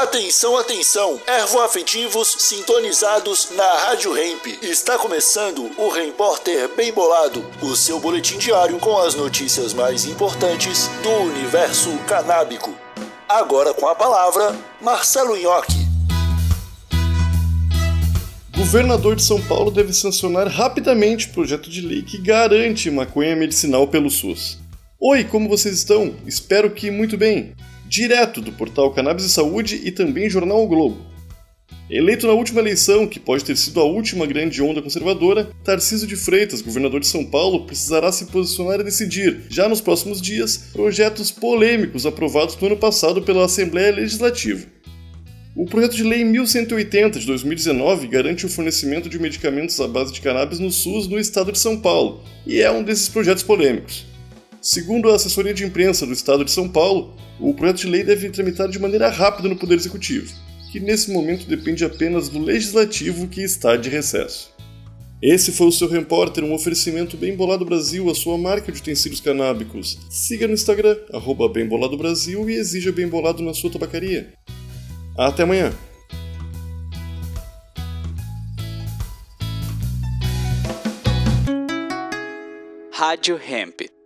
Atenção, atenção! Ervoafetivos sintonizados na Rádio Hemp. Está começando o Repórter Bem Bolado, o seu boletim diário com as notícias mais importantes do universo canábico. Agora com a palavra, Marcelo Nhoque. Governador de São Paulo deve sancionar rapidamente projeto de lei que garante maconha medicinal pelo SUS. Oi, como vocês estão? Espero que muito bem. Direto do portal Cannabis e Saúde e também Jornal o Globo. Eleito na última eleição, que pode ter sido a última grande onda conservadora, Tarcísio de Freitas, governador de São Paulo, precisará se posicionar e decidir, já nos próximos dias, projetos polêmicos aprovados no ano passado pela Assembleia Legislativa. O projeto de lei 1180 de 2019 garante o fornecimento de medicamentos à base de cannabis no SUS no estado de São Paulo, e é um desses projetos polêmicos. Segundo a assessoria de imprensa do estado de São Paulo, o projeto de lei deve tramitar de maneira rápida no Poder Executivo, que nesse momento depende apenas do Legislativo que está de recesso. Esse foi o seu repórter, um oferecimento Bem Bolado Brasil, a sua marca de utensílios canábicos. Siga no Instagram, arroba Bem Bolado Brasil e exija Bem Bolado na sua tabacaria. Até amanhã! Rádio Hemp.